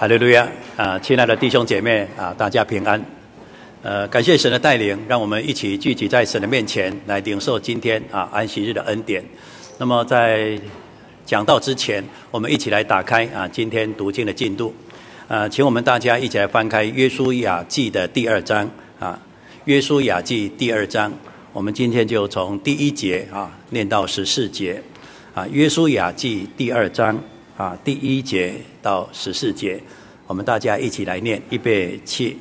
哈利路亚啊！亲爱的弟兄姐妹啊，大家平安。呃，感谢神的带领，让我们一起聚集在神的面前，来领受今天啊安息日的恩典。那么在讲道之前，我们一起来打开啊今天读经的进度。啊，请我们大家一起来翻开《约书亚记》的第二章啊，《约书亚记》第二章，我们今天就从第一节啊念到十四节啊，《约书亚记》第二章啊第一节到十四节，我们大家一起来念，预备起。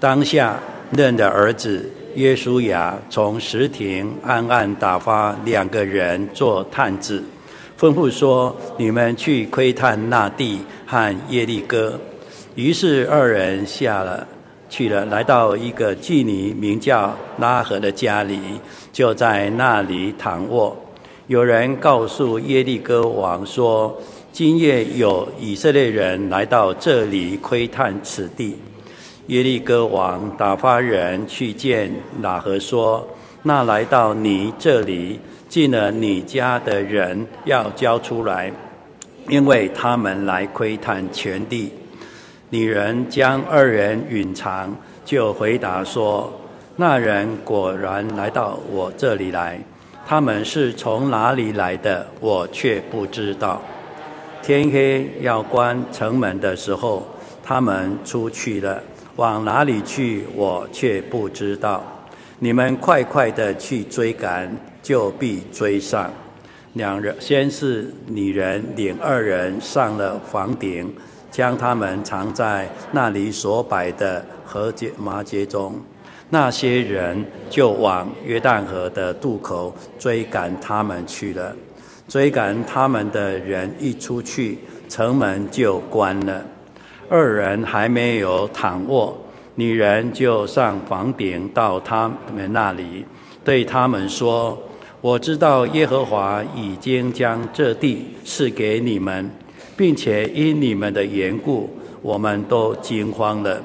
当下，嫩的儿子约书亚从石亭暗暗打发两个人做探子，吩咐说：“你们去窥探那地和耶利哥。”于是二人下了去了，来到一个妓女名叫拉合的家里，就在那里躺卧。有人告诉耶利哥王说：“今夜有以色列人来到这里窥探此地。”耶利哥王打发人去见喇合说：“那来到你这里进了你家的人要交出来，因为他们来窥探全地。”女人将二人隐藏，就回答说：“那人果然来到我这里来，他们是从哪里来的，我却不知道。天黑要关城门的时候，他们出去了。”往哪里去，我却不知道。你们快快的去追赶，就必追上。两人先是女人领二人上了房顶，将他们藏在那里所摆的禾秸麻秸中。那些人就往约旦河的渡口追赶他们去了。追赶他们的人一出去，城门就关了。二人还没有躺卧，女人就上房顶到他们那里，对他们说：“我知道耶和华已经将这地赐给你们，并且因你们的缘故，我们都惊慌了。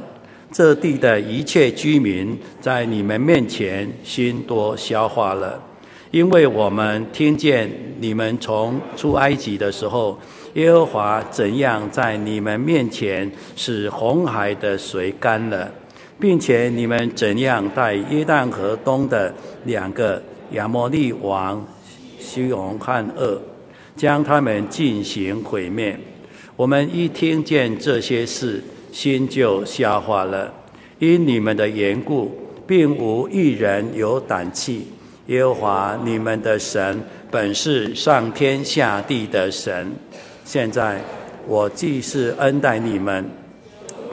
这地的一切居民在你们面前心都消化了，因为我们听见你们从出埃及的时候。”耶和华怎样在你们面前使红海的水干了，并且你们怎样带约旦河东的两个亚摩利王西宏和噩，将他们进行毁灭。我们一听见这些事，心就消化了。因你们的缘故，并无一人有胆气。耶和华你们的神本是上天下地的神。现在我既是恩待你们，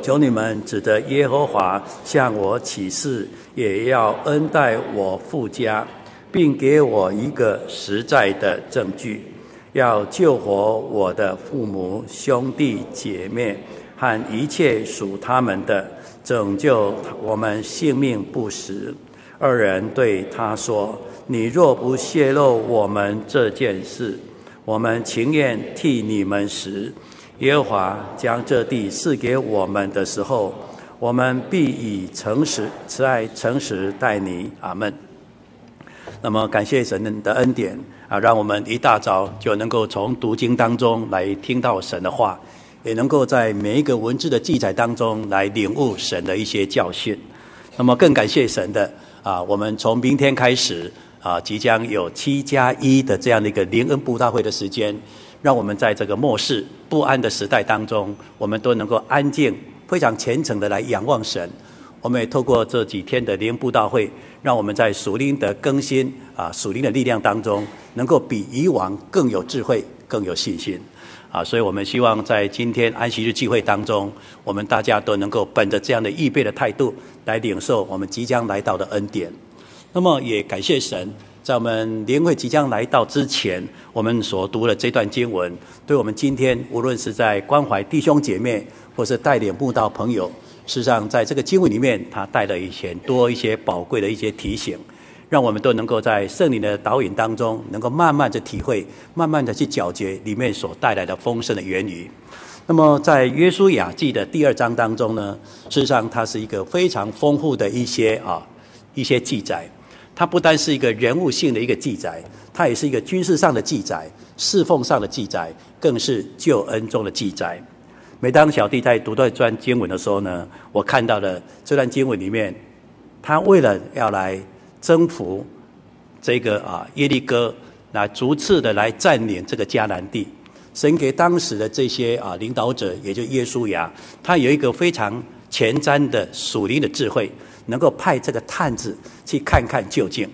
求你们指着耶和华向我起誓，也要恩待我父家，并给我一个实在的证据，要救活我的父母兄弟姐妹和一切属他们的，拯救我们性命不死。二人对他说：“你若不泄露我们这件事。”我们情愿替你们死。耶和华将这地赐给我们的时候，我们必以诚实、慈爱、诚实待你。阿门。那么，感谢神的恩典啊，让我们一大早就能够从读经当中来听到神的话，也能够在每一个文字的记载当中来领悟神的一些教训。那么，更感谢神的啊，我们从明天开始。啊，即将有七加一的这样的一个灵恩布道会的时间，让我们在这个末世不安的时代当中，我们都能够安静、非常虔诚的来仰望神。我们也透过这几天的灵恩布道会，让我们在属灵的更新啊、属灵的力量当中，能够比以往更有智慧、更有信心。啊，所以我们希望在今天安息日聚会当中，我们大家都能够本着这样的预备的态度，来领受我们即将来到的恩典。那么也感谢神，在我们年会即将来到之前，我们所读的这段经文，对我们今天无论是在关怀弟兄姐妹，或是带领慕道朋友，事实上在这个经文里面，他带了一些多一些宝贵的一些提醒，让我们都能够在圣灵的导引当中，能够慢慢的体会，慢慢的去咀嚼里面所带来的丰盛的言语。那么在约书亚记的第二章当中呢，事实上它是一个非常丰富的一些啊一些记载。它不单是一个人物性的一个记载，它也是一个军事上的记载、侍奉上的记载，更是救恩中的记载。每当小弟在读这段经文的时候呢，我看到了这段经文里面，他为了要来征服这个啊耶利哥，来逐次的来占领这个迦南地，神给当时的这些啊领导者，也就耶稣亚，他有一个非常前瞻的属灵的智慧，能够派这个探子去看看究竟。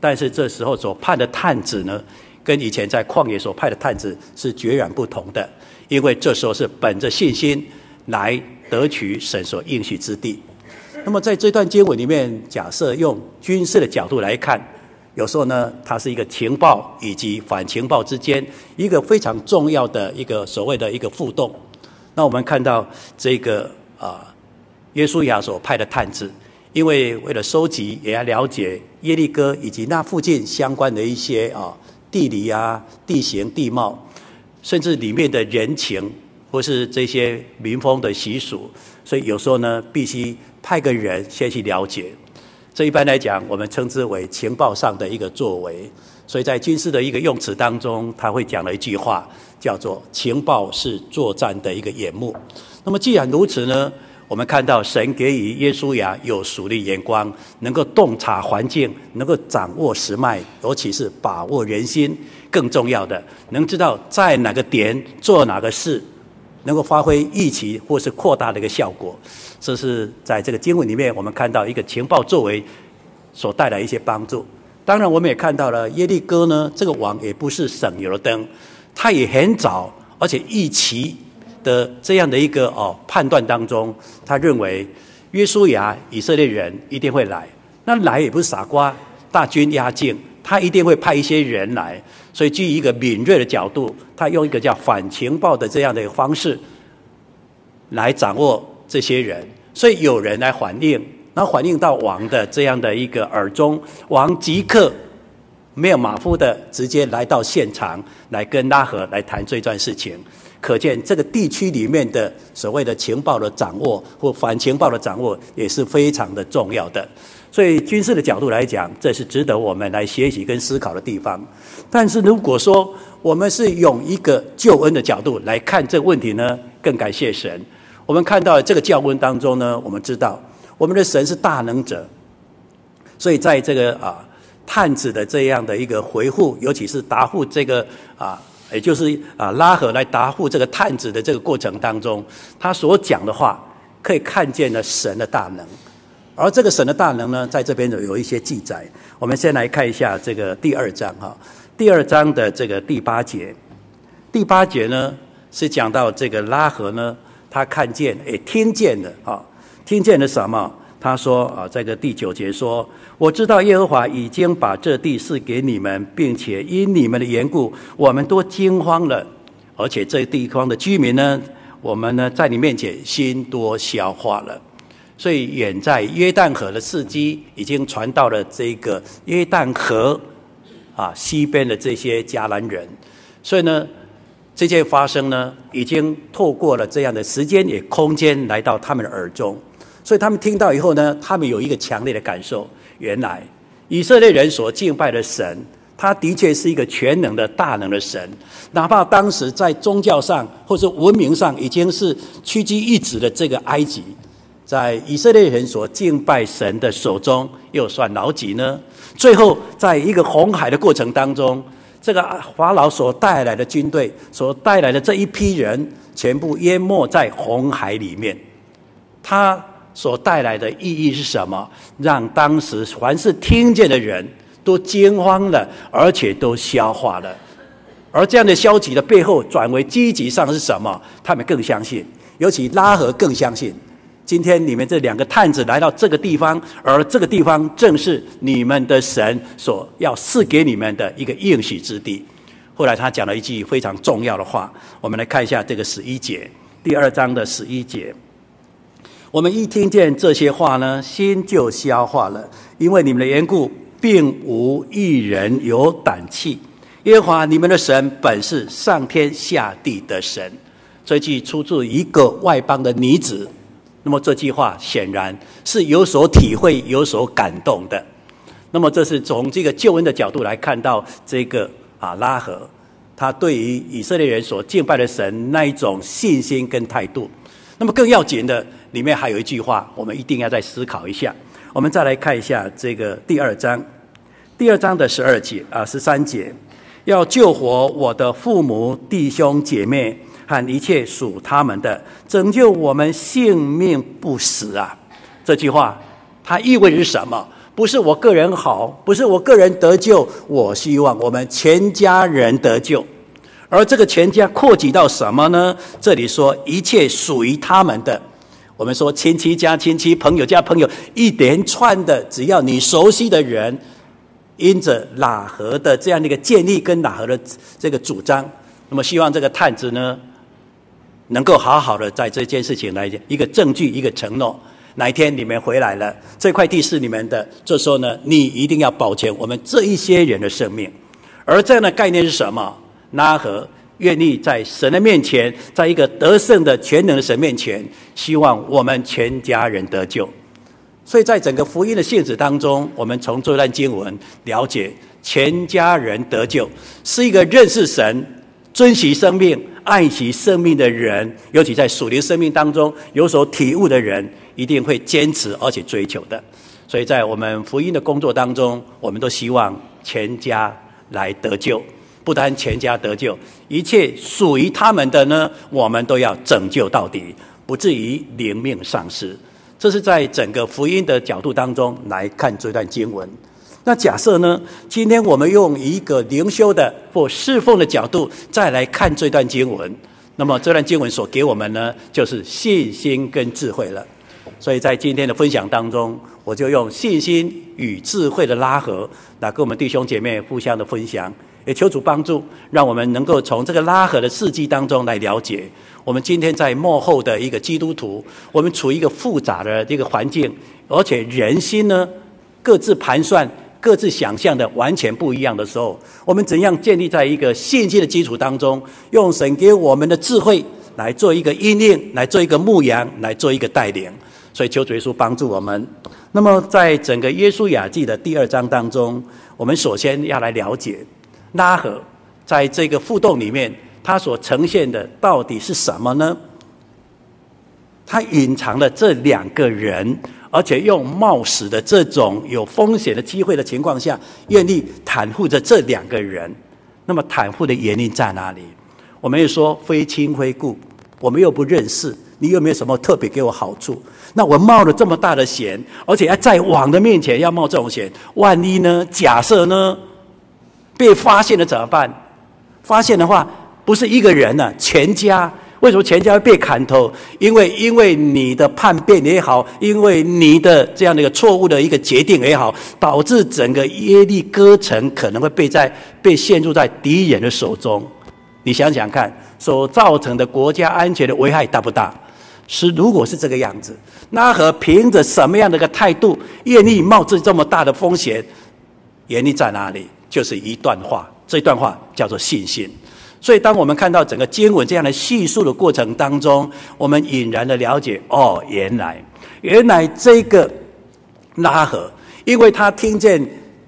但是这时候所派的探子呢，跟以前在旷野所派的探子是截然不同的。因为这时候是本着信心来得取神所应许之地。那么在这段经文里面，假设用军事的角度来看，有时候呢，它是一个情报以及反情报之间一个非常重要的一个所谓的一个互动。那我们看到这个啊，约书亚所派的探子，因为为了收集也要了解耶利哥以及那附近相关的一些啊地理啊、地形地貌。甚至里面的人情，或是这些民风的习俗，所以有时候呢，必须派个人先去了解。这一般来讲，我们称之为情报上的一个作为。所以在军事的一个用词当中，他会讲了一句话，叫做“情报是作战的一个眼目”。那么既然如此呢，我们看到神给予耶稣亚有属灵眼光，能够洞察环境，能够掌握时脉，尤其是把握人心。更重要的，能知道在哪个点做哪个事，能够发挥预期或是扩大的一个效果。这是在这个经文里面，我们看到一个情报作为所带来一些帮助。当然，我们也看到了耶利哥呢，这个王也不是省油的灯，他也很早，而且预期的这样的一个哦判断当中，他认为约书亚以色列人一定会来，那来也不是傻瓜，大军压境。他一定会派一些人来，所以基于一个敏锐的角度，他用一个叫反情报的这样的一个方式来掌握这些人，所以有人来反映，然后反映到王的这样的一个耳中，王即刻没有马虎的直接来到现场，来跟拉合来谈这段事情。可见这个地区里面的所谓的情报的掌握或反情报的掌握也是非常的重要的。所以军事的角度来讲，这是值得我们来学习跟思考的地方。但是如果说我们是用一个救恩的角度来看这个问题呢，更感谢神。我们看到这个教恩当中呢，我们知道我们的神是大能者。所以在这个啊探子的这样的一个回复，尤其是答复这个啊，也就是啊拉合来答复这个探子的这个过程当中，他所讲的话，可以看见了神的大能。而这个神的大能呢，在这边有有一些记载。我们先来看一下这个第二章哈，第二章的这个第八节。第八节呢是讲到这个拉合呢，他看见诶，听见了啊，听见了什么？他说啊，这个第九节说：“我知道耶和华已经把这地赐给你们，并且因你们的缘故，我们都惊慌了。而且这地方的居民呢，我们呢在你面前心多消化了。”所以，远在约旦河的事迹已经传到了这个约旦河啊西边的这些迦南人。所以呢，这件发生呢，已经透过了这样的时间也空间来到他们的耳中。所以他们听到以后呢，他们有一个强烈的感受：原来以色列人所敬拜的神，他的确是一个全能的大能的神。哪怕当时在宗教上或者文明上已经是屈居一指的这个埃及。在以色列人所敬拜神的手中，又算老几呢？最后，在一个红海的过程当中，这个法老所带来的军队，所带来的这一批人，全部淹没在红海里面。他所带来的意义是什么？让当时凡是听见的人都惊慌了，而且都消化了。而这样的消极的背后，转为积极上是什么？他们更相信，尤其拉合更相信。今天你们这两个探子来到这个地方，而这个地方正是你们的神所要赐给你们的一个应许之地。后来他讲了一句非常重要的话，我们来看一下这个十一节，第二章的十一节。我们一听见这些话呢，心就消化了，因为你们的缘故，并无一人有胆气。耶和华你们的神本是上天下地的神。这句出自一个外邦的女子。那么这句话显然是有所体会、有所感动的。那么这是从这个救恩的角度来看到这个啊拉合，他对于以色列人所敬拜的神那一种信心跟态度。那么更要紧的，里面还有一句话，我们一定要再思考一下。我们再来看一下这个第二章，第二章的十二节啊，十三节，要救活我的父母、弟兄姐妹和一切属他们的，拯救我们性命不死啊！这句话它意味着什么？不是我个人好，不是我个人得救，我希望我们全家人得救。而这个全家扩及到什么呢？这里说一切属于他们的，我们说亲戚加亲戚，朋友加朋友，一连串的，只要你熟悉的人，因着喇合的这样的一个建立跟喇合的这个主张，那么希望这个探子呢，能够好好的在这件事情来一个证据，一个承诺。哪一天你们回来了，这块地是你们的，这时候呢，你一定要保全我们这一些人的生命。而这样的概念是什么？拉合愿意在神的面前，在一个得胜的全能的神面前，希望我们全家人得救。所以在整个福音的性质当中，我们从这段经文了解，全家人得救是一个认识神、珍惜生命、爱惜生命的人，尤其在属灵生命当中有所体悟的人，一定会坚持而且追求的。所以在我们福音的工作当中，我们都希望全家来得救。不单全家得救，一切属于他们的呢，我们都要拯救到底，不至于灵命丧失。这是在整个福音的角度当中来看这段经文。那假设呢，今天我们用一个灵修的或侍奉的角度再来看这段经文，那么这段经文所给我们呢，就是信心跟智慧了。所以在今天的分享当中，我就用信心与智慧的拉合来跟我们弟兄姐妹互相的分享。也求主帮助，让我们能够从这个拉合的事迹当中来了解，我们今天在幕后的一个基督徒，我们处于一个复杂的这个环境，而且人心呢各自盘算、各自想象的完全不一样的时候，我们怎样建立在一个信心的基础当中，用神给我们的智慧来做一个引领，来做一个牧羊，来做一个带领。所以求主耶稣帮助我们。那么在整个耶稣雅记的第二章当中，我们首先要来了解。拉合在这个互动里面，它所呈现的到底是什么呢？它隐藏了这两个人，而且用冒死的这种有风险的机会的情况下，愿意袒护着这两个人。那么袒护的原因在哪里？我们又说非亲非故，我们又不认识，你有没有什么特别给我好处？那我冒了这么大的险，而且要在王的面前要冒这种险，万一呢？假设呢？被发现了怎么办？发现的话，不是一个人呢、啊，全家。为什么全家会被砍头？因为因为你的叛变也好，因为你的这样的一个错误的一个决定也好，导致整个耶利哥城可能会被在被陷入在敌人的手中。你想想看，所造成的国家安全的危害大不大？是，如果是这个样子，那和凭着什么样的一个态度，愿意冒着这么大的风险？原因在哪里？就是一段话，这段话叫做信心。所以，当我们看到整个经文这样的叙述的过程当中，我们隐然的了解：哦，原来，原来这个拉合，因为他听见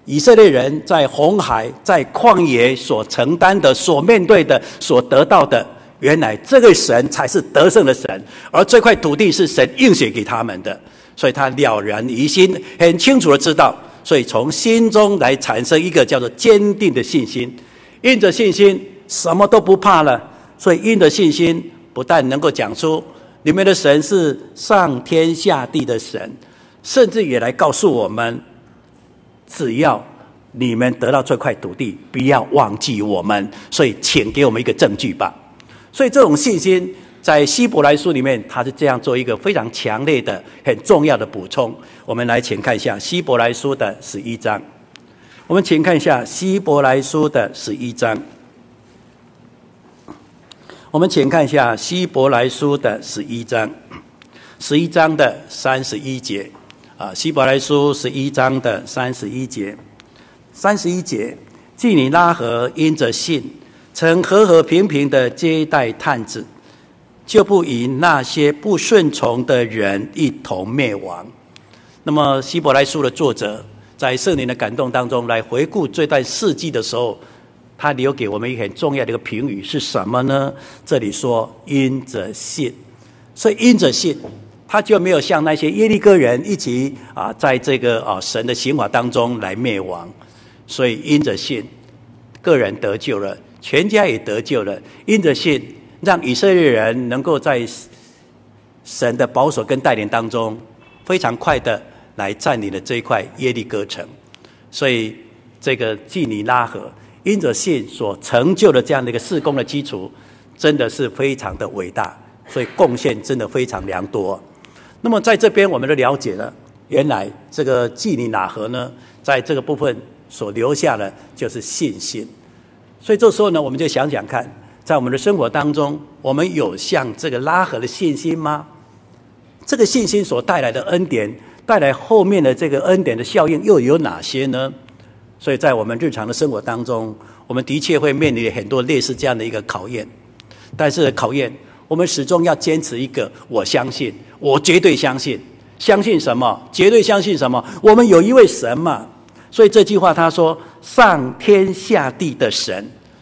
以色列人在红海、在旷野所承担的、所面对的、所得到的，原来这个神才是得胜的神，而这块土地是神应许给他们的，所以他了然于心，很清楚的知道。所以从心中来产生一个叫做坚定的信心，印着信心什么都不怕了。所以因的信心，不但能够讲出你们的神是上天下地的神，甚至也来告诉我们，只要你们得到这块土地，不要忘记我们。所以请给我们一个证据吧。所以这种信心。在希伯来书里面，他是这样做一个非常强烈的、很重要的补充。我们来请看一下希伯来书的十一章。我们请看一下希伯来书的十一章。我们请看一下希伯来书的十一章，十一章的三十一节啊，希伯来书十一章的三十一节，三十一节，基尼拉合因着信，曾和和平平的接待探子。就不与那些不顺从的人一同灭亡。那么，希伯来书的作者在圣灵的感动当中来回顾这段事迹的时候，他留给我们一个很重要的一个评语是什么呢？这里说因着信，所以因着信，他就没有像那些耶利哥人一起啊，在这个啊神的刑罚当中来灭亡。所以因着信，个人得救了，全家也得救了。因着信，让以色列人能够在神的保守跟带领当中，非常快的来占领了这一块耶利哥城。所以这个基尼拉河。因着信所成就的这样的一个事工的基础，真的是非常的伟大，所以贡献真的非常良多。那么在这边，我们都了解了，原来这个基尼喇合呢，在这个部分所留下的就是信心。所以这时候呢，我们就想想看，在我们的生活当中，我们有像这个拉合的信心吗？这个信心所带来的恩典，带来后面的这个恩典的效应又有哪些呢？所以在我们日常的生活当中，我们的确会面临很多类似这样的一个考验。但是考验，我们始终要坚持一个：我相信，我绝对相信。相信什么？绝对相信什么？我们有一位神嘛。所以这句话他说：“上天下地的神。”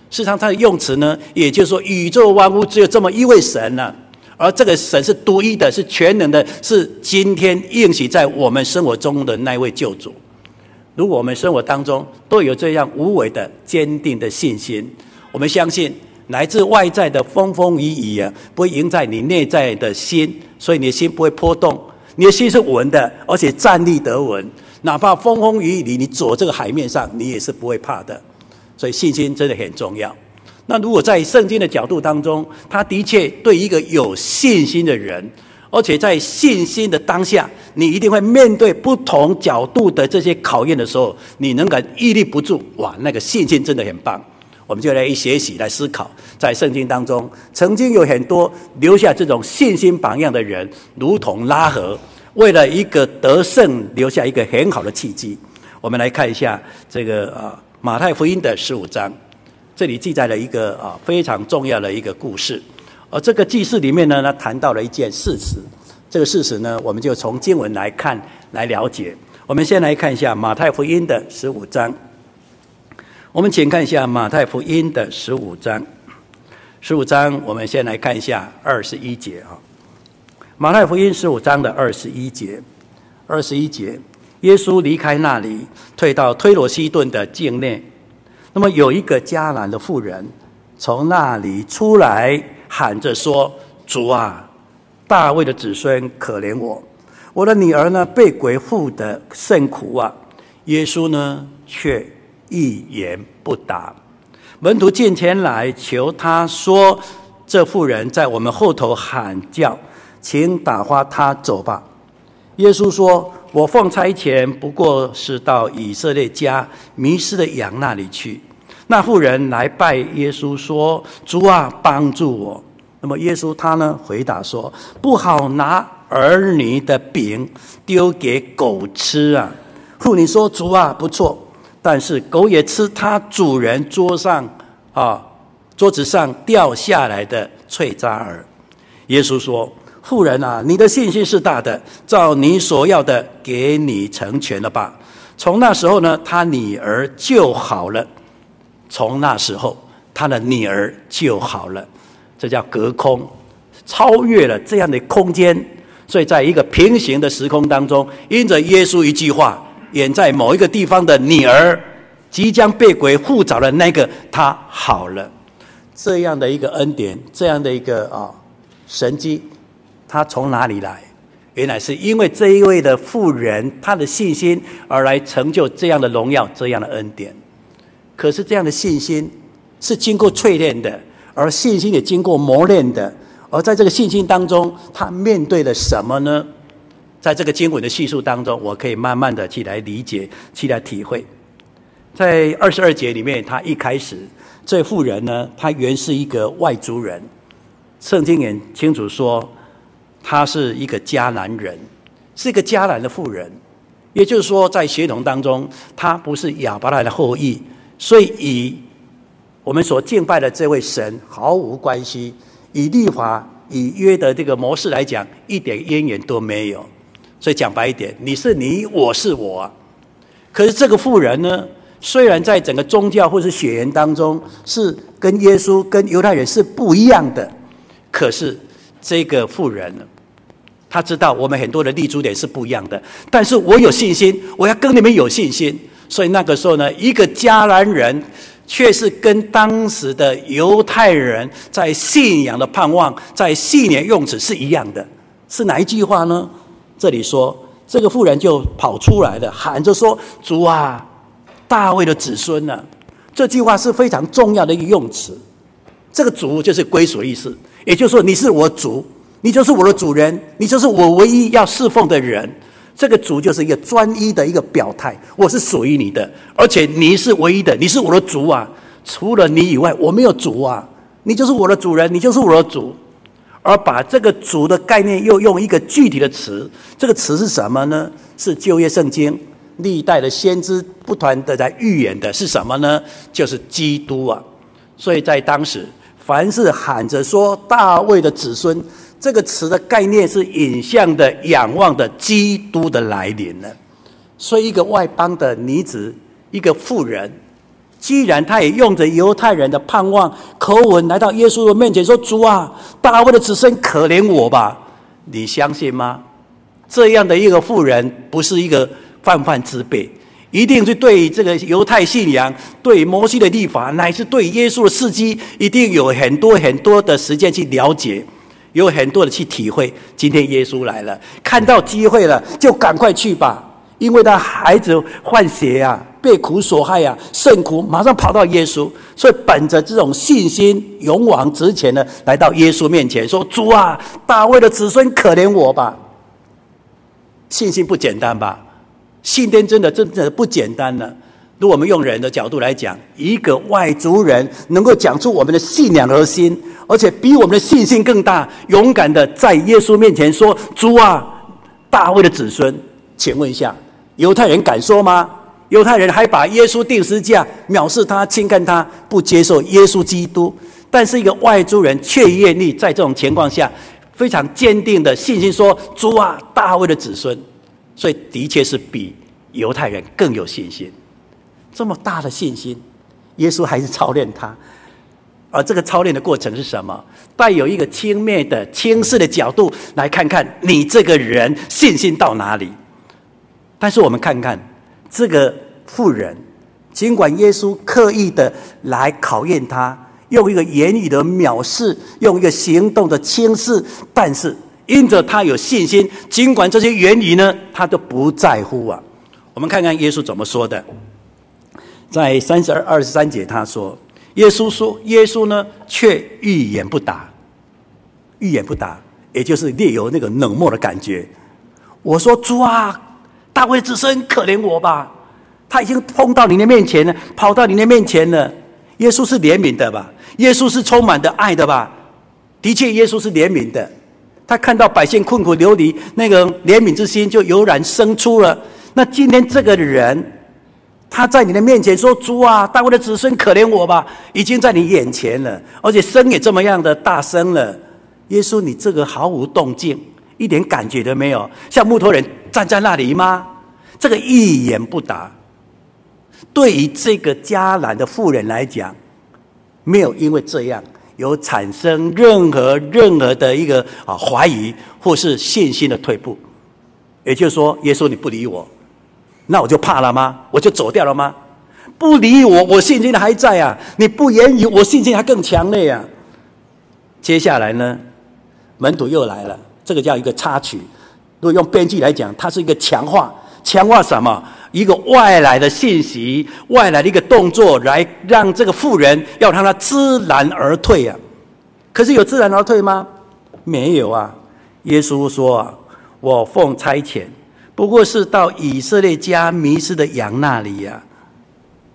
事实上，他的用词呢，也就是说，宇宙万物只有这么一位神呢、而这个神是独一的，是全能的，是今天应许在我们生活中的那位救主。如果我们生活当中都有这样无伪的坚定的信心，我们相信来自外在的风风雨雨啊，不会影在你内在的心，所以你的心不会波动，你的心是稳的，而且站立得稳，哪怕风风雨雨里你走这个海面上，你也是不会怕的。所以信心真的很重要。那如果在圣经的角度当中，他的确对一个有信心的人。而且在信心的当下，你一定会面对不同角度的这些考验的时候，你能够屹立不住。哇，那个信心真的很棒。我们就来一学习来思考，在圣经当中，曾经有很多留下这种信心榜样的人，如同拉合，为了一个得胜，留下一个很好的契机。我们来看一下这个啊，马太福音的十五章，这里记载了一个啊非常重要的一个故事。而这个记事里面呢，他谈到了一件事实。这个事实呢，我们就从经文来看，来了解。我们先来看一下马太福音的十五章。我们请看一下马太福音的十五章。十五章，我们先来看一下二十一节啊。马太福音十五章的二十一节，二十一节，耶稣离开那里，退到推罗西顿的境内。那么有一个迦南的妇人从那里出来。喊着说：“主啊，大卫的子孙，可怜我！我的女儿呢，被鬼附得甚苦啊！”耶稣呢，却一言不答。门徒进前来求他说：“这妇人在我们后头喊叫，请打发她走吧。”耶稣说：“我奉差遣，不过是到以色列家迷失的羊那里去。”那妇人来拜耶稣说：“主啊，帮助我。”那么耶稣他呢回答说：“不好拿儿女的饼丢给狗吃啊。”妇女说：“主啊，不错，但是狗也吃它主人桌上啊桌子上掉下来的脆渣儿。”耶稣说：“妇人啊，你的信心是大的，照你所要的给你成全了吧。”从那时候呢，他女儿就好了。从那时候，他的女儿就好了，这叫隔空，超越了这样的空间。所以，在一个平行的时空当中，因着耶稣一句话，远在某一个地方的女儿即将被鬼附着的那个，他好了。这样的一个恩典，这样的一个啊神迹，他从哪里来？原来是因为这一位的妇人，她的信心而来成就这样的荣耀，这样的恩典。可是这样的信心是经过淬炼的，而信心也经过磨练的。而在这个信心当中，他面对了什么呢？在这个经文的叙述当中，我可以慢慢的去来理解，去来体会。在二十二节里面，他一开始这妇人呢，他原是一个外族人，圣经也清楚说，他是一个迦南人，是一个迦南的妇人。也就是说，在血统当中，他不是亚伯拉罕的后裔。所以，与我们所敬拜的这位神毫无关系。以律法、以约的这个模式来讲，一点渊源都没有。所以讲白一点，你是你，我是我。可是这个妇人呢，虽然在整个宗教或是血缘当中是跟耶稣跟犹太人是不一样的，可是这个妇人呢，他知道我们很多的立足点是不一样的，但是我有信心，我要跟你们有信心。所以那个时候呢，一个迦南人却是跟当时的犹太人在信仰的盼望、在信念用词是一样的。是哪一句话呢？这里说，这个妇人就跑出来了，喊着说：“主啊！”大卫的子孙呢？这句话是非常重要的一个用词。这个主就是归属意思，也就是说，你是我主，你就是我的主人，你就是我唯一要侍奉的人。这个主就是一个专一的一个表态，我是属于你的，而且你是唯一的，你是我的主啊！除了你以外，我没有主啊！你就是我的主人，你就是我的主。而把这个主的概念又用一个具体的词，这个词是什么呢？是旧约圣经。历代的先知不断的在预言的是什么呢？就是基督啊！所以在当时，凡是喊着说大卫的子孙，这个词的概念是影像的、仰望的基督的来临了。所以，一个外邦的女子，一个妇人，既然她也用着犹太人的盼望口吻来到耶稣的面前说：“主啊，大卫的子孙，可怜我吧！”你相信吗？这样的一个妇人，不是一个。泛泛之辈，一定是对这个犹太信仰、对摩西的律法，乃至对耶稣的事迹，一定有很多很多的时间去了解，有很多的去体会。今天耶稣来了，看到机会了，就赶快去吧，因为他孩子换血啊，被苦所害啊，甚苦，马上跑到耶稣，所以本着这种信心，勇往直前的来到耶稣面前，说：“主啊，大卫的子孙，可怜我吧。”信心不简单吧？信天真的真的不简单了。如果我们用人的角度来讲，一个外族人能够讲出我们的信仰核心，而且比我们的信心更大，勇敢的在耶稣面前说：“主啊，大卫的子孙。”请问一下，犹太人敢说吗？犹太人还把耶稣钉十字架，藐视他，轻看他，不接受耶稣基督。但是一个外族人却愿意在这种情况下，非常坚定的信心说：“主啊，大卫的子孙。”所以，的确是比犹太人更有信心。这么大的信心，耶稣还是操练他。而这个操练的过程是什么？带有一个轻蔑的、轻视的角度来看看你这个人信心到哪里。但是我们看看这个妇人，尽管耶稣刻意的来考验他，用一个言语的藐视，用一个行动的轻视，但是。因着他有信心，尽管这些言语呢，他都不在乎啊。我们看看耶稣怎么说的，在三十二、二十三节，他说：“耶稣说，耶稣呢，却一言不答，一言不答，也就是略有那个冷漠的感觉。”我说：“主啊，大卫之孙，可怜我吧！”他已经碰到你的面前了，跑到你的面前了。耶稣是怜悯的吧？耶稣是充满的爱的吧？的确，耶稣是怜悯的。他看到百姓困苦流离，那个怜悯之心就油然生出了。那今天这个人，他在你的面前说：“主啊，大卫的子孙，可怜我吧！”已经在你眼前了，而且声也这么样的大声了。耶稣，你这个毫无动静，一点感觉都没有，像木头人站在那里吗？这个一言不答。对于这个迦南的妇人来讲，没有因为这样。有产生任何任何的一个啊怀疑或是信心的退步，也就是说，耶稣你不理我，那我就怕了吗？我就走掉了吗？不理我，我信心还在啊！你不言语，我信心还更强烈啊！接下来呢，门徒又来了，这个叫一个插曲。如果用编剧来讲，它是一个强化，强化什么？一个外来的信息，外来的一个动作，来让这个妇人要让他知难而退啊！可是有知难而退吗？没有啊！耶稣说啊：“我奉差遣，不过是到以色列家迷失的羊那里呀。”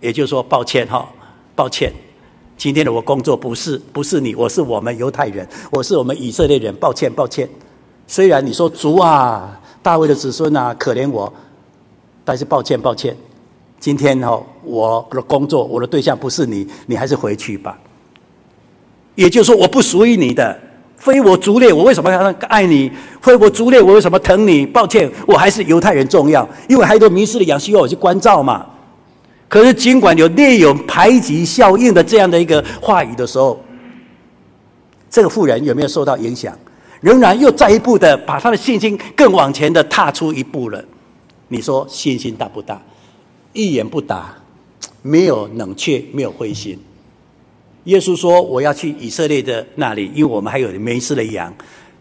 也就是说，抱歉哈，抱歉，今天的我工作不是不是你，我是我们犹太人，我是我们以色列人，抱歉抱歉。虽然你说主啊，大卫的子孙啊，可怜我。但是抱歉，抱歉，今天哦，我的工作，我的对象不是你，你还是回去吧。也就是说，我不属于你的，非我族类，我为什么要爱你？非我族类，我为什么疼你？抱歉，我还是犹太人重要，因为还有迷失的羊需要我去关照嘛。可是尽管有列有排挤效应的这样的一个话语的时候，这个妇人有没有受到影响？仍然又再一步的把他的信心更往前的踏出一步了。你说信心大不大？一言不答，没有冷却，没有灰心。耶稣说：“我要去以色列的那里，因为我们还有迷失的羊。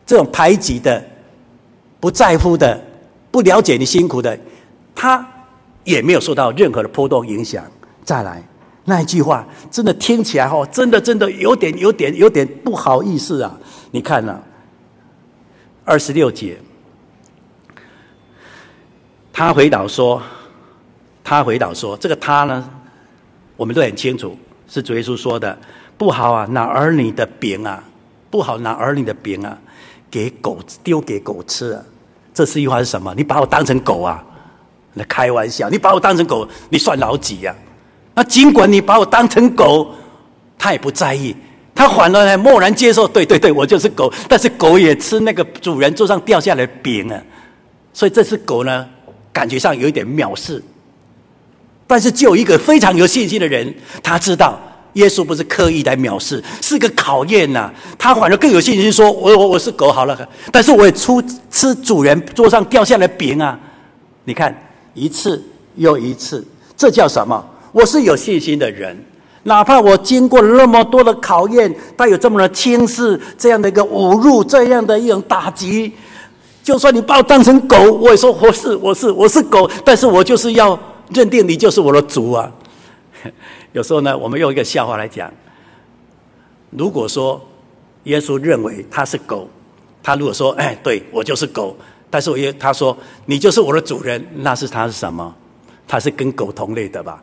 这种排挤的、不在乎的、不了解你辛苦的，他也没有受到任何的波动影响。再来那一句话，真的听起来哦，真的真的有点、有点、有点不好意思啊！你看呢、啊？二十六节，他回答说：他回答说，这个他呢，我们都很清楚。”是主耶稣说的，不好啊！拿儿女的饼啊，不好拿儿女的饼啊，给狗丢给狗吃啊！这是一句话是什么？你把我当成狗啊？那开玩笑！你把我当成狗，你算老几呀、啊？那尽管你把我当成狗，他也不在意，他反而呢默然接受。对对对，我就是狗，但是狗也吃那个主人桌上掉下来的饼啊！所以这只狗呢，感觉上有一点藐视。但是，就一个非常有信心的人，他知道耶稣不是刻意来藐视，是个考验呐、他反而更有信心说：“我我我是狗好了，但是我也出吃主人桌上掉下来饼啊！你看一次又一次，这叫什么？我是有信心的人，哪怕我经过那么多的考验，带有这么的轻视，这样的一个侮辱，这样的一种打击，就算你把我当成狗，我也说我是我是我是狗，但是我就是要。”认定你就是我的主啊！有时候呢，我们用一个笑话来讲：如果说耶稣认为他是狗，他如果说“哎，对我就是狗”，但是我耶他说“你就是我的主人”，那是他是什么？他是跟狗同类的吧？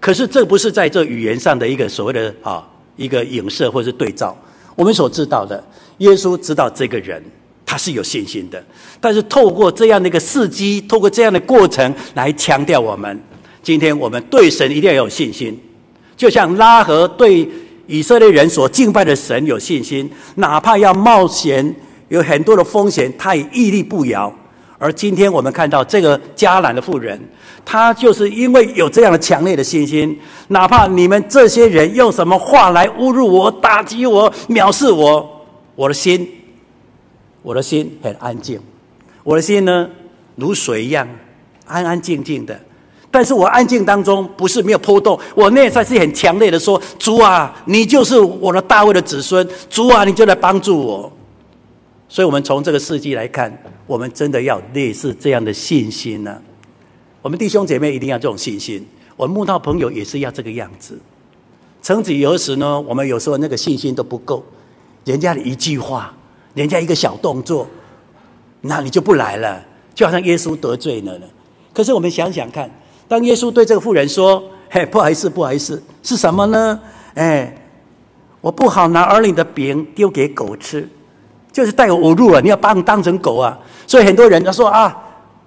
可是这不是在这语言上的一个所谓的啊一个影射或是对照。我们所知道的，耶稣知道这个人。他是有信心的，但是透过这样的一个事迹，透过这样的过程来强调我们，今天我们对神一定要有信心，就像拉合对以色列人所敬拜的神有信心，哪怕要冒险，有很多的风险，他也屹立不摇。而今天我们看到这个迦南的妇人，她就是因为有这样的强烈的信心，哪怕你们这些人用什么话来侮辱我、打击我、藐视我，我的心。我的心很安静，我的心呢，如水一样安安静静的。但是我安静当中不是没有波动，我内在是很强烈的说：“主啊，你就是我的大卫的子孙，主啊，你就来帮助我。”所以，我们从这个事迹来看，我们真的要类似这样的信心呢、我们弟兄姐妹一定要这种信心，我们慕道朋友也是要这个样子。曾几何时呢，我们有时候那个信心都不够，人家的一句话。人家一个小动作，那你就不来了，就好像耶稣得罪了呢。可是我们想想看，当耶稣对这个妇人说：“嘿，不好意思，不好意思，是什么呢？哎，我不好拿儿女的饼丢给狗吃，就是带有侮辱了。你要把我当成狗啊！所以很多人他说啊，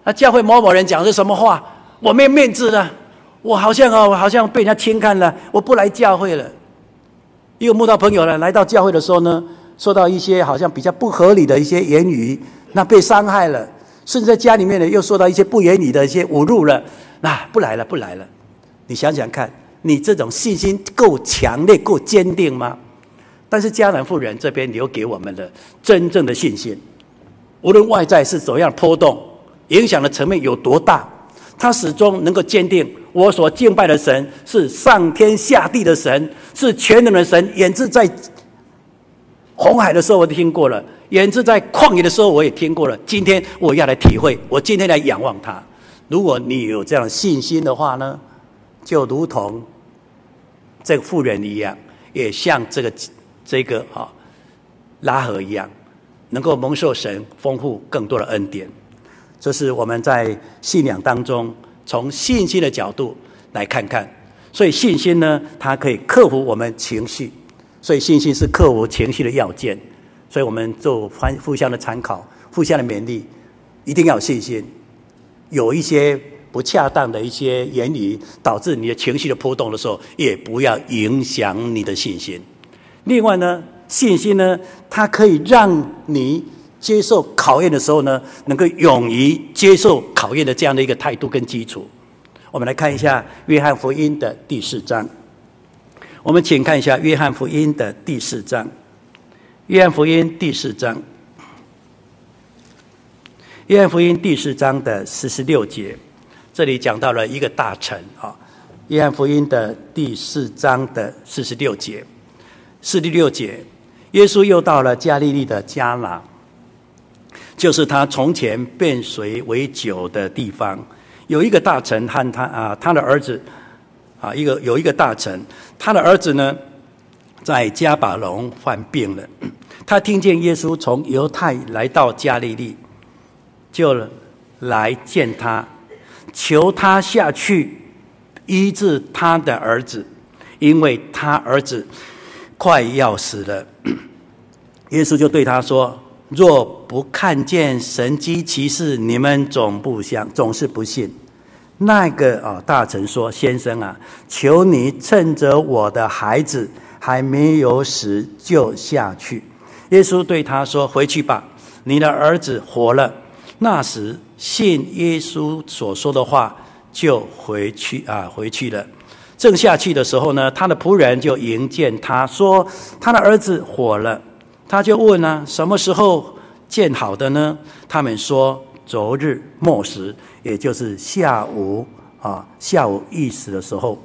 啊，教会某某人讲的是什么话，我没面子了，我好像哦，我好像被人家轻看了，我不来教会了。一个慕道朋友呢，来到教会的时候呢。受到一些好像比较不合理的一些言语，那被伤害了，甚至在家里面呢又受到一些不言语的一些侮辱了，那不来了，不来了。你想想看，你这种信心够强烈、够坚定吗？但是迦南妇人这边留给我们的真正的信心，无论外在是怎样波动，影响的层面有多大，他始终能够坚定，我所敬拜的神是上天下地的神，是全能的神，远至在。红海的时候我都听过了，远至在旷野的时候我也听过了。今天我要来体会，我今天来仰望他。如果你有这样的信心的话呢，就如同这个妇人一样，也像这个这个啊拉合一样，能够蒙受神丰富更多的恩典。这是我们在信仰当中从信心的角度来看看。所以信心呢，它可以克服我们情绪。所以信心是克服情绪的要件，所以我们做互相的参考，互相的勉励，一定要有信心。有一些不恰当的一些言语，导致你的情绪的波动的时候，也不要影响你的信心。另外呢，信心呢，它可以让你接受考验的时候呢，能够勇于接受考验的这样的一个态度跟基础。我们来看一下《约翰福音》的第四章。我们请看一下《约翰福音》的第四章，《约翰福音》第四章，《约翰福音》第四章的四十六节，这里讲到了一个大臣啊，《约翰福音》的第四章的四十六节，四十六节，耶稣又到了加利利的迦拿，就是他从前变水为酒的地方，有一个大臣和他啊，他的儿子。啊，一个有一个大臣，他的儿子呢，在加百农患病了。他听见耶稣从犹太来到加利利，就来见他，求他下去医治他的儿子，因为他儿子快要死了。耶稣就对他说：“若不看见神迹奇事，你们总不相，总是不信。”那个啊，大臣说：“先生啊，求你趁着我的孩子还没有死，就下去。”耶稣对他说：“回去吧，你的儿子活了。”那时信耶稣所说的话，就回去啊，回去了。正下去的时候呢，他的仆人就迎见他说：“他的儿子活了。”他就问呢、：“什么时候见好的呢？”他们说。昨日末时，也就是下午啊，下午一时的时候，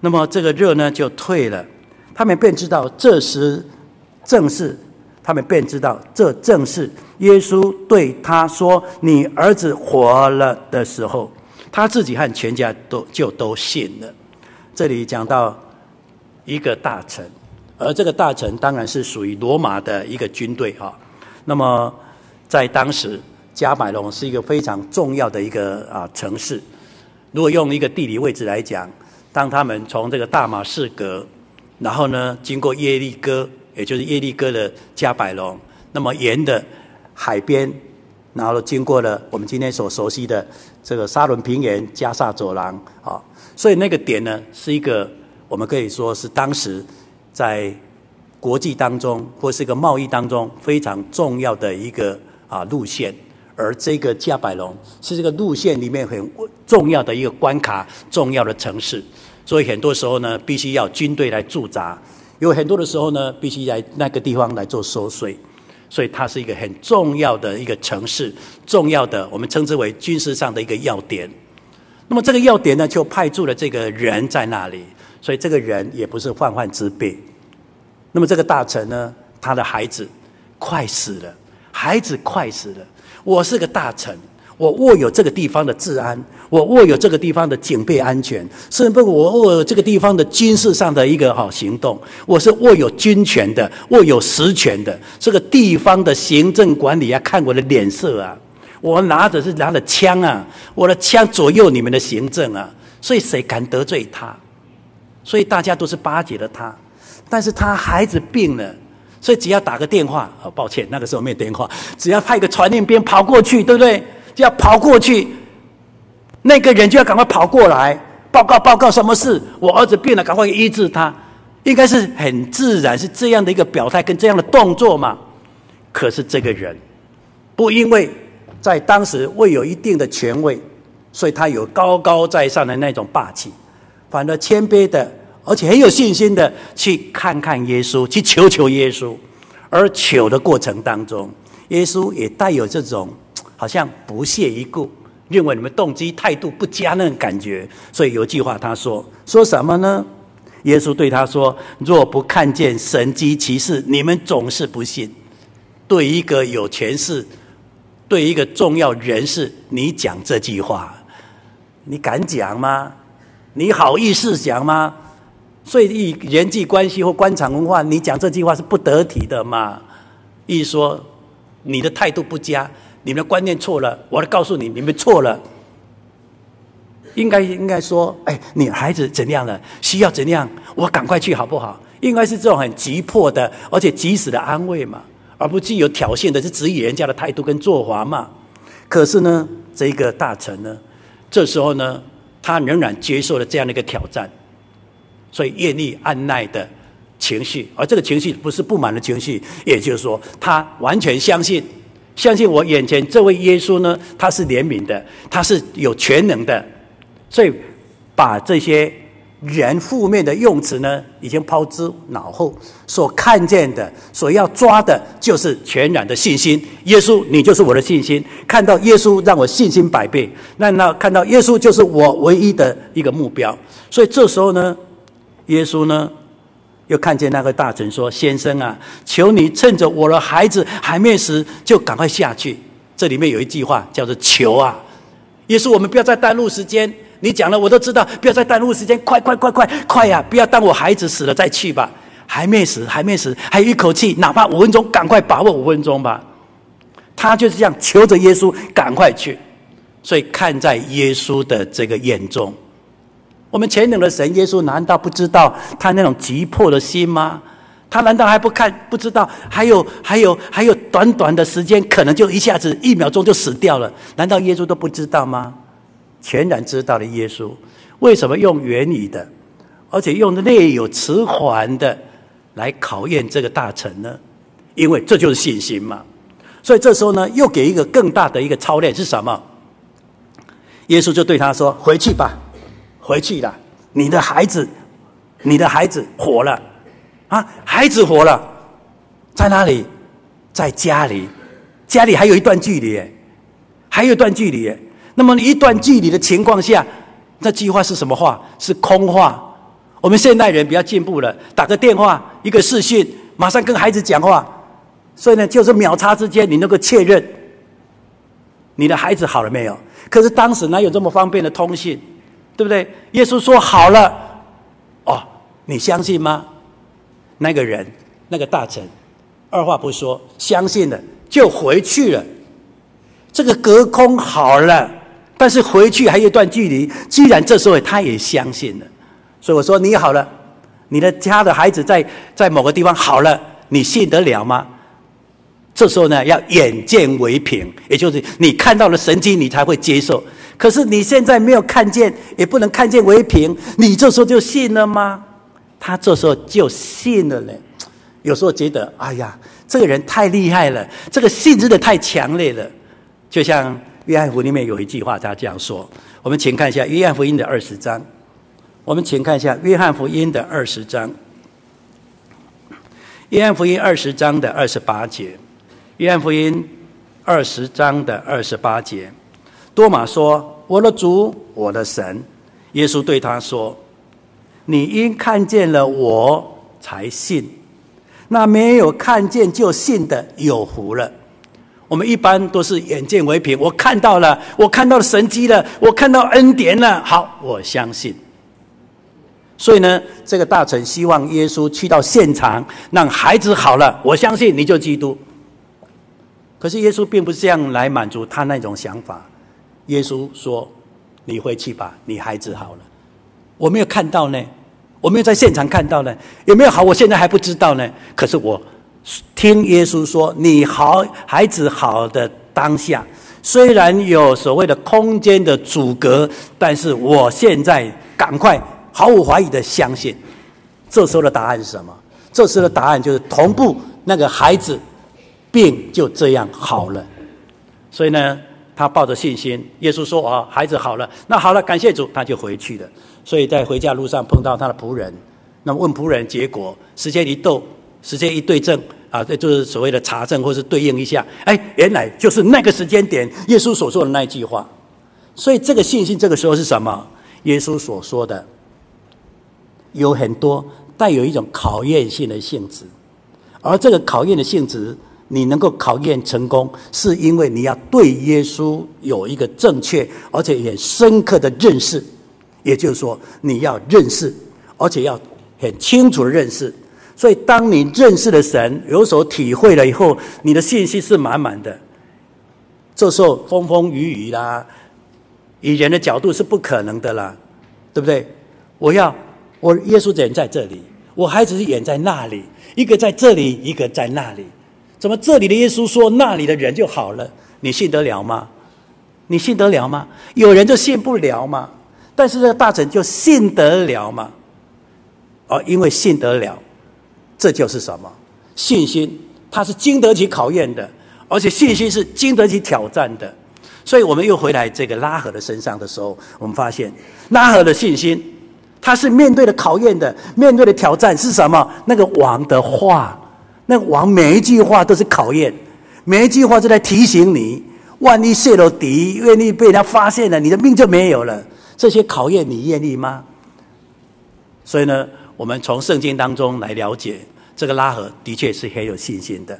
那么这个热呢就退了，他们便知道这时正是，他们便知道这正是耶稣对他说：“你儿子活了”的时候，他自己和全家都就都信了。这里讲到一个大臣，而这个大臣当然是属于罗马的一个军队啊。那么在当时。迦百隆是一个非常重要的一个啊城市。如果用一个地理位置来讲，当他们从这个大马士革，然后呢经过耶利哥，也就是耶利哥的迦百隆，那么沿的海边，然后经过了我们今天所熟悉的这个沙伦平原、加萨走廊啊，所以那个点呢是一个我们可以说是当时在国际当中或是一个贸易当中非常重要的一个啊路线。而这个迦百隆是这个路线里面很重要的一个关卡，重要的城市，所以很多时候呢，必须要军队来驻扎；有很多的时候呢，必须在那个地方来做收税，所以它是一个很重要的一个城市，重要的我们称之为军事上的一个要点。那么这个要点呢，就派驻了这个人在那里，所以这个人也不是泛泛之辈。那么这个大臣呢，他的孩子快死了，孩子快死了。我是个大臣，我握有这个地方的治安，我握有这个地方的警备安全，甚至我握有这个地方的军事上的一个好行动，我是握有军权的，握有实权的。这个地方的行政管理啊，看我的脸色啊，我拿着是拿着枪啊，我的枪左右你们的行政啊，所以谁敢得罪他？所以大家都是巴结了他，但是他孩子病了。所以只要打个电话，哦，抱歉，那个时候没有电话，只要派个传令兵跑过去，对不对？就要跑过去，那个人就要赶快跑过来报告报告什么事？我儿子病了，赶快医治他，应该是很自然，是这样的一个表态跟这样的动作嘛。可是这个人不因为在当时未有一定的权位，所以他有高高在上的那种霸气，反而谦卑的。而且很有信心的去看看耶稣，去求求耶稣，而求的过程当中，耶稣也带有这种好像不屑一顾，认为你们动机态度不佳那种感觉。所以有句话他说：“说什么呢？”耶稣对他说：“若不看见神迹奇事，你们总是不信。对一个有权势，对一个重要人士，你讲这句话，你敢讲吗？你好意思讲吗？”所以，以人际关系或官场文化，你讲这句话是不得体的嘛？意思说，你的态度不佳，你们的观念错了。我来告诉你，你们错了。应该应该说，哎，你孩子怎样了？需要怎样？我赶快去好不好？应该是这种很急迫的，而且及时的安慰嘛，而不具有挑衅的，是质疑人家的态度跟做法嘛。可是呢，这一个大臣呢，这时候呢，他仍然接受了这样的一个挑战。所以愿意按捺的情绪，而这个情绪不是不满的情绪，也就是说，他完全相信，相信我眼前这位耶稣呢，他是怜悯的，他是有全能的，所以把这些人负面的用词呢，已经抛之脑后。所看见的，所要抓的，就是全然的信心。耶稣，你就是我的信心。看到耶稣，让我信心百倍。那那看到耶稣，就是我唯一的一个目标。所以这时候呢，耶稣呢，又看见那个大臣说：“先生啊，求你趁着我的孩子还没死，就赶快下去。”这里面有一句话叫做“求啊”。耶稣，我们不要再耽误时间。你讲了，我都知道，不要再耽误时间，快快快快快呀！不要当我孩子死了再去吧。还没死，还没死，还有一口气，哪怕五分钟，赶快把握五分钟吧。他就是这样求着耶稣赶快去。所以看在耶稣的这个眼中，我们全能的神耶稣难道不知道他那种急迫的心吗？他难道还不看不知道？还有还有还有短短的时间，可能就一下子一秒钟就死掉了。难道耶稣都不知道吗？全然知道的耶稣，为什么用原语的，而且用略有迟缓的来考验这个大臣呢？因为这就是信心嘛。所以这时候呢，又给一个更大的一个操练是什么？耶稣就对他说：“回去吧，回去了。你的孩子，你的孩子活了啊！孩子活了，在哪里？在家里，家里还有一段距离，还有一段距离。”那么一段距离的情况下，那句话是什么话？是空话。我们现代人比较进步了，打个电话，一个视讯，马上跟孩子讲话。所以呢，就是秒差之间，你能够确认你的孩子好了没有？可是当时哪有这么方便的通信，对不对？耶稣说好了，哦，你相信吗？那个人，那个大臣，二话不说，相信了，就回去了。这个隔空好了。但是回去还有一段距离，既然这时候他也相信了，所以我说你好了，你的家的孩子在在某个地方好了，你信得了吗？这时候呢，要眼见为凭，也就是你看到了神迹，你才会接受。可是你现在没有看见，也不能看见为凭，你这时候就信了吗？他这时候就信了呢。有时候觉得，哎呀，这个人太厉害了，这个信真的太强烈了，就像。约翰福音里面有一句话，他这样说：“我们请看一下约翰福音的二十章。我们请看一下约翰福音的二十章。约翰福音二十章的二十八节。约翰福音二十章的二十八节。多马说：‘我的主，我的神。’耶稣对他说：‘你因看见了我才信，那没有看见就信的有福了。’”我们一般都是眼见为凭，我看到了，我看到了神迹了，我看到恩典了，好，我相信。所以呢，这个大臣希望耶稣去到现场，让孩子好了，我相信你就基督。可是耶稣并不是这样来满足他那种想法。耶稣说：“你回去吧，你孩子好了。”我没有看到呢，我没有在现场看到呢，有没有好？我现在还不知道呢。可是我。听耶稣说：“你好，孩子好的当下，虽然有所谓的空间的阻隔，但是我现在赶快毫无怀疑的相信。这时候的答案是什么？这时候的答案就是同步那个孩子病就这样好了。所以呢，他抱着信心，耶稣说：‘啊，孩子好了，那好了，感谢主，他就回去了。’所以在回家路上碰到他的仆人，那么问仆人，结果时间一到。”时间一对正啊，这就是所谓的查证，或是对应一下。哎，原来就是那个时间点，耶稣所说的那句话。所以这个信心，这个时候是什么？耶稣所说的，有很多带有一种考验性的性质。而这个考验的性质，你能够考验成功，是因为你要对耶稣有一个正确而且也深刻的认识。也就是说，你要认识，而且要很清楚的认识。所以，当你认识了神，有所体会了以后，你的信心是满满的。这时候风风雨雨啦，以人的角度是不可能的啦，对不对？我要我耶稣人在这里，我孩子是远在那里，一个在这里，一个在那里。怎么这里的耶稣说那里的人就好了？你信得了吗？你信得了吗？有人就信不了吗？但是这个大臣就信得了吗？哦，因为信得了。这就是什么？信心，它是经得起考验的，而且信心是经得起挑战的。所以我们又回来这个拉合的身上的时候，我们发现拉合的信心，他是面对的考验的，面对的挑战是什么？那个王的话，那王每一句话都是考验，每一句话都在提醒你，万一泄露底，万一被他发现了，你的命就没有了。这些考验你愿意吗？所以呢，我们从圣经当中来了解，这个拉合的确是很有信心的。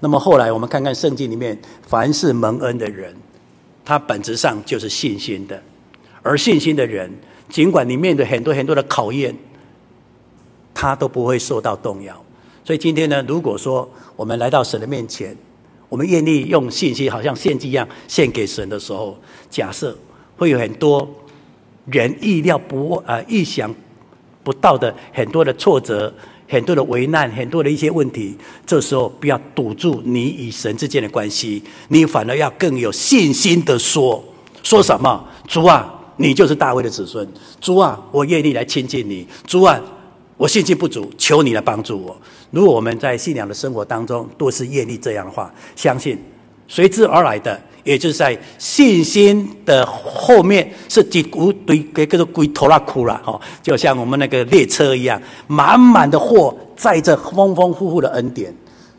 那么后来我们看看圣经里面，凡是蒙恩的人。他本质上就是信心的，而信心的人，尽管你面对很多很多的考验，他都不会受到动摇。所以今天呢，如果说我们来到神的面前，我们愿意用信心，好像献祭一样献给神的时候，假设会有很多人意料不啊、意想不到的很多的挫折。很多的危难，很多的一些问题，这时候不要堵住你与神之间的关系，你反而要更有信心的说，说什么？主啊，你就是大卫的子孙。主啊，我愿意来亲近你。主啊，我信心不足，求你来帮助我。如果我们在信仰的生活当中都是愿意这样的话，相信随之而来的。也就是在信心的后面是几股堆，给叫做龟拖拉库了哦，就像我们那个列车一样，满满的货载着丰丰富富的恩典。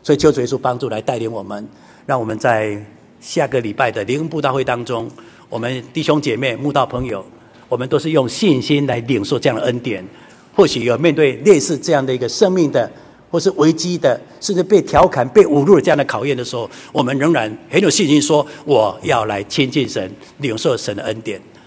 所以求主耶稣帮助来带领我们，让我们在下个礼拜的灵恩布道会当中，我们弟兄姐妹、慕道朋友，我们都是用信心来领受这样的恩典。或许有面对类似这样的一个生命的。或是危机的，甚至被调侃、被侮辱这样的考验的时候，我们仍然很有信心说：“我要来亲近神，领受神的恩典。”